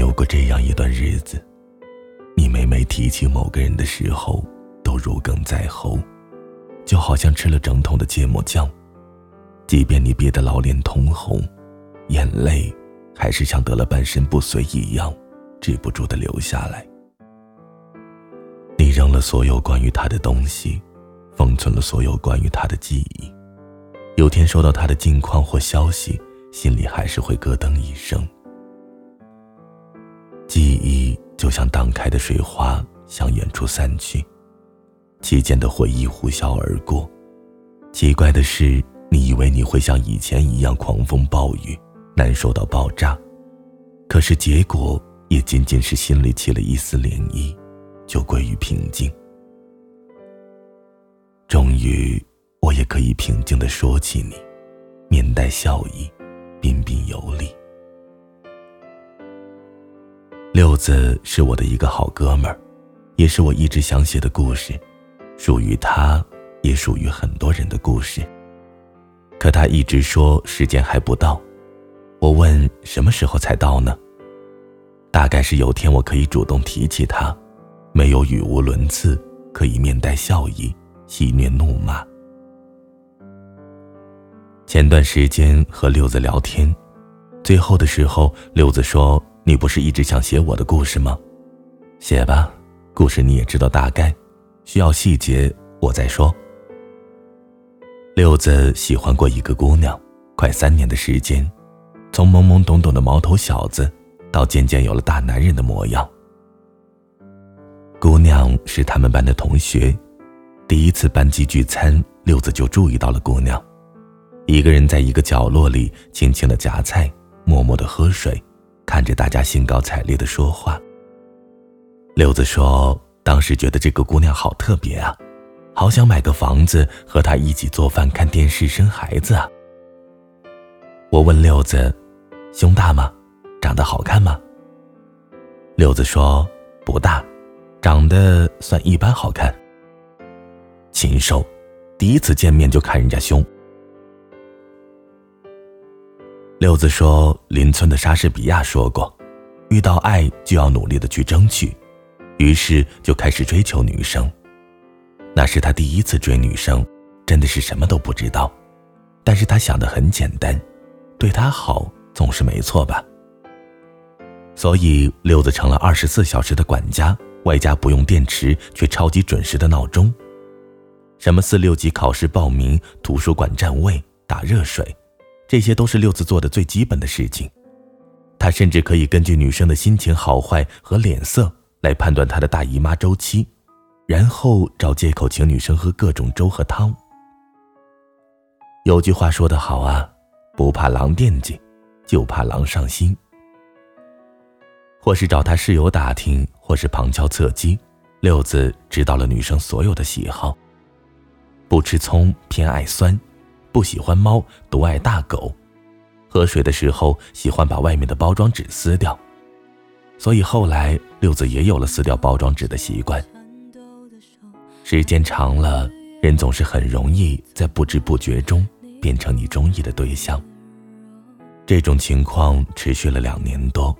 有过这样一段日子？你每每提起某个人的时候，都如鲠在喉，就好像吃了整桶的芥末酱。即便你憋得老脸通红，眼泪还是像得了半身不遂一样，止不住的流下来。你扔了所有关于他的东西，封存了所有关于他的记忆。有天收到他的近况或消息，心里还是会咯噔一声。记忆就像荡开的水花，向远处散去，期间的回忆呼啸而过。奇怪的是，你以为你会像以前一样狂风暴雨，难受到爆炸，可是结果也仅仅是心里起了一丝涟漪，就归于平静。终于，我也可以平静地说起你，面带笑意，彬彬有礼。六子是我的一个好哥们儿，也是我一直想写的故事，属于他，也属于很多人的故事。可他一直说时间还不到，我问什么时候才到呢？大概是有天我可以主动提起他，没有语无伦次，可以面带笑意，戏谑怒骂。前段时间和六子聊天，最后的时候，六子说。你不是一直想写我的故事吗？写吧，故事你也知道大概，需要细节我再说。六子喜欢过一个姑娘，快三年的时间，从懵懵懂懂的毛头小子，到渐渐有了大男人的模样。姑娘是他们班的同学，第一次班级聚餐，六子就注意到了姑娘，一个人在一个角落里轻轻的夹菜，默默的喝水。看着大家兴高采烈的说话，六子说：“当时觉得这个姑娘好特别啊，好想买个房子和她一起做饭、看电视、生孩子啊。”我问六子：“胸大吗？长得好看吗？”六子说：“不大，长得算一般好看。”禽兽，第一次见面就看人家胸。六子说：“邻村的莎士比亚说过，遇到爱就要努力的去争取，于是就开始追求女生。那是他第一次追女生，真的是什么都不知道。但是他想的很简单，对她好总是没错吧。所以六子成了二十四小时的管家，外加不用电池却超级准时的闹钟。什么四六级考试报名、图书馆占位、打热水。”这些都是六子做的最基本的事情，他甚至可以根据女生的心情好坏和脸色来判断她的大姨妈周期，然后找借口请女生喝各种粥和汤。有句话说得好啊，不怕狼惦记，就怕狼上心。或是找他室友打听，或是旁敲侧击，六子知道了女生所有的喜好：不吃葱，偏爱酸。不喜欢猫，独爱大狗。喝水的时候喜欢把外面的包装纸撕掉，所以后来六子也有了撕掉包装纸的习惯。时间长了，人总是很容易在不知不觉中变成你中意的对象。这种情况持续了两年多。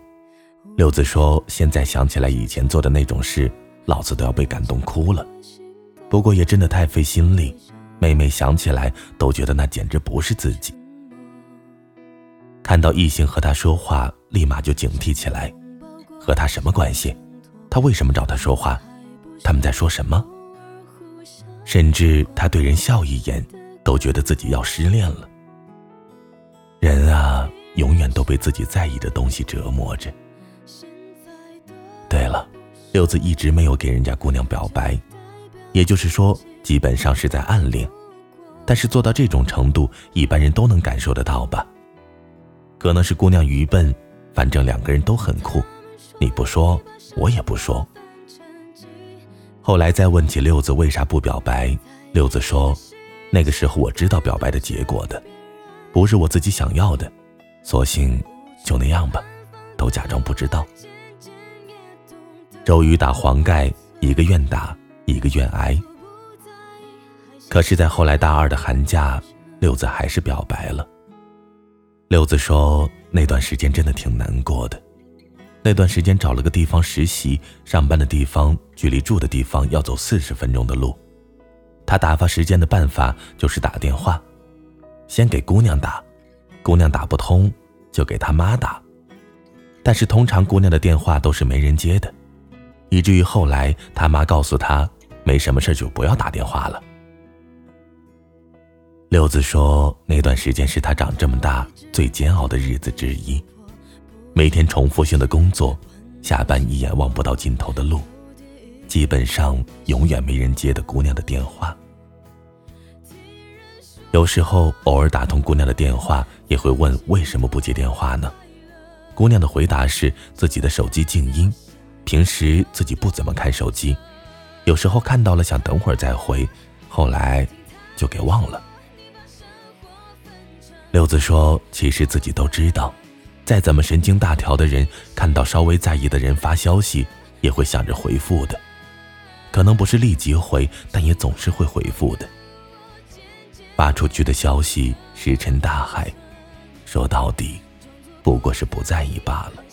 六子说：“现在想起来以前做的那种事，老子都要被感动哭了。不过也真的太费心力。”每每想起来，都觉得那简直不是自己。看到异性和他说话，立马就警惕起来，和他什么关系？他为什么找他说话？他们在说什么？甚至他对人笑一眼，都觉得自己要失恋了。人啊，永远都被自己在意的东西折磨着。对了，六子一直没有给人家姑娘表白，也就是说。基本上是在暗恋，但是做到这种程度，一般人都能感受得到吧？可能是姑娘愚笨，反正两个人都很酷，你不说，我也不说。后来再问起六子为啥不表白，六子说，那个时候我知道表白的结果的，不是我自己想要的，索性就那样吧，都假装不知道。周瑜打黄盖，一个愿打，一个愿挨。可是，在后来大二的寒假，六子还是表白了。六子说，那段时间真的挺难过的，那段时间找了个地方实习，上班的地方距离住的地方要走四十分钟的路。他打发时间的办法就是打电话，先给姑娘打，姑娘打不通就给他妈打。但是通常姑娘的电话都是没人接的，以至于后来他妈告诉他，没什么事就不要打电话了。六子说，那段时间是他长这么大最煎熬的日子之一。每天重复性的工作，下班一眼望不到尽头的路，基本上永远没人接的姑娘的电话。有时候偶尔打通姑娘的电话，也会问为什么不接电话呢？姑娘的回答是自己的手机静音，平时自己不怎么看手机，有时候看到了想等会儿再回，后来就给忘了。六子说：“其实自己都知道。”再怎么神经大条的人，看到稍微在意的人发消息，也会想着回复的。可能不是立即回，但也总是会回复的。发出去的消息石沉大海，说到底，不过是不在意罢了。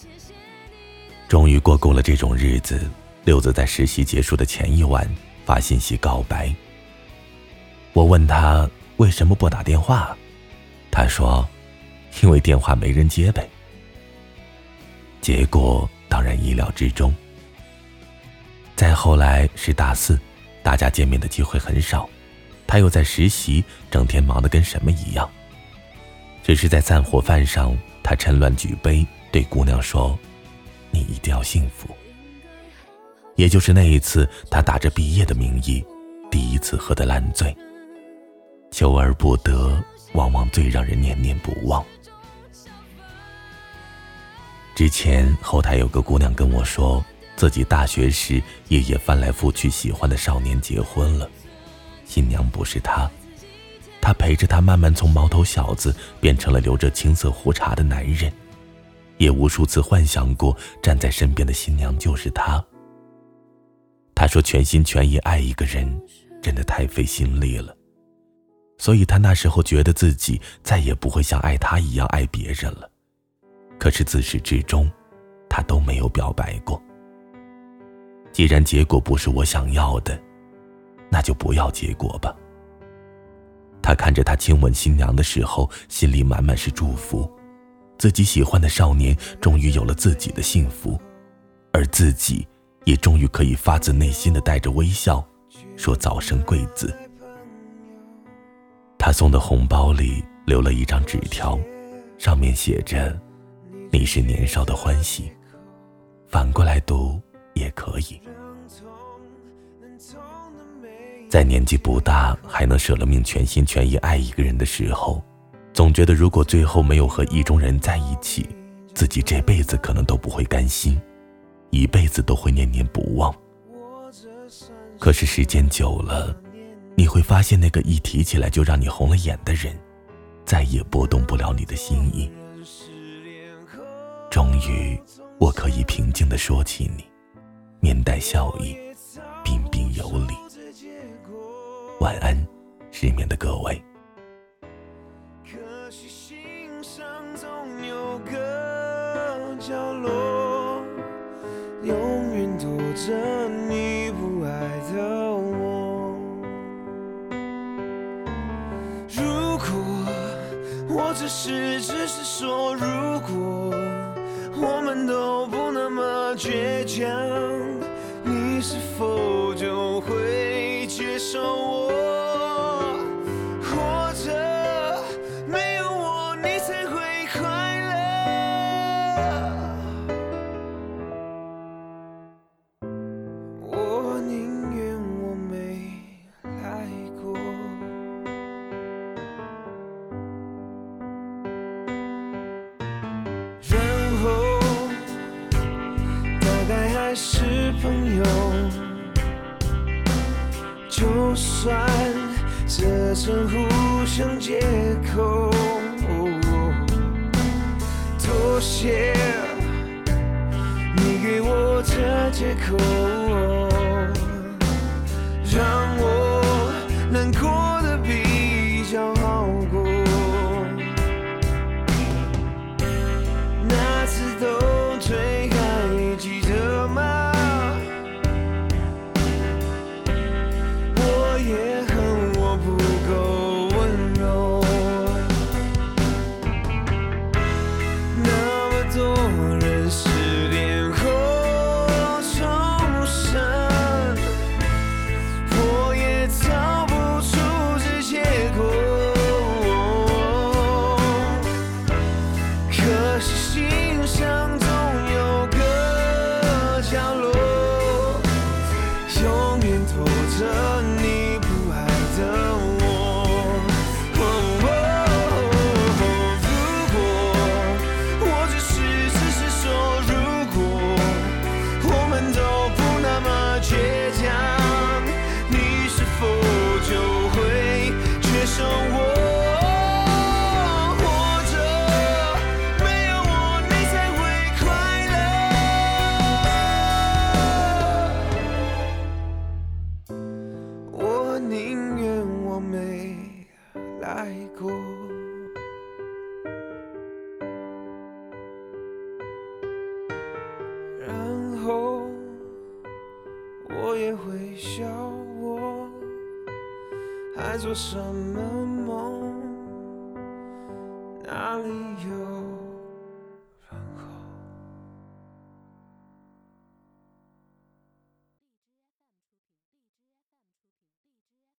终于过够了这种日子，六子在实习结束的前一晚发信息告白。我问他为什么不打电话，他说，因为电话没人接呗。结果当然意料之中。再后来是大四，大家见面的机会很少，他又在实习，整天忙得跟什么一样。只是在散伙饭上，他趁乱举杯，对姑娘说：“你一定要幸福。”也就是那一次，他打着毕业的名义，第一次喝得烂醉。求而不得，往往最让人念念不忘。之前后台有个姑娘跟我说，自己大学时夜夜翻来覆去喜欢的少年结婚了，新娘不是他，他陪着他慢慢从毛头小子变成了留着青色胡茬的男人，也无数次幻想过站在身边的新娘就是他。他说全心全意爱一个人，真的太费心力了，所以他那时候觉得自己再也不会像爱他一样爱别人了。可是自始至终，他都没有表白过。既然结果不是我想要的，那就不要结果吧。他看着他亲吻新娘的时候，心里满满是祝福，自己喜欢的少年终于有了自己的幸福，而自己也终于可以发自内心的带着微笑，说早生贵子。他送的红包里留了一张纸条，上面写着。你是年少的欢喜，反过来读也可以。在年纪不大还能舍了命全心全意爱一个人的时候，总觉得如果最后没有和意中人在一起，自己这辈子可能都不会甘心，一辈子都会念念不忘。可是时间久了，你会发现那个一提起来就让你红了眼的人，再也拨动不了你的心意。终于，我可以平静地说起你，面带笑意，彬彬有礼。晚安，失眠的各位。可惜心上总有个角落，只是只是说如果。我们都不那么倔强，你是否就会接受是朋友，就算这成互相借口，妥协，你给我的借口，让后我也会笑，我还做什么梦？哪里有？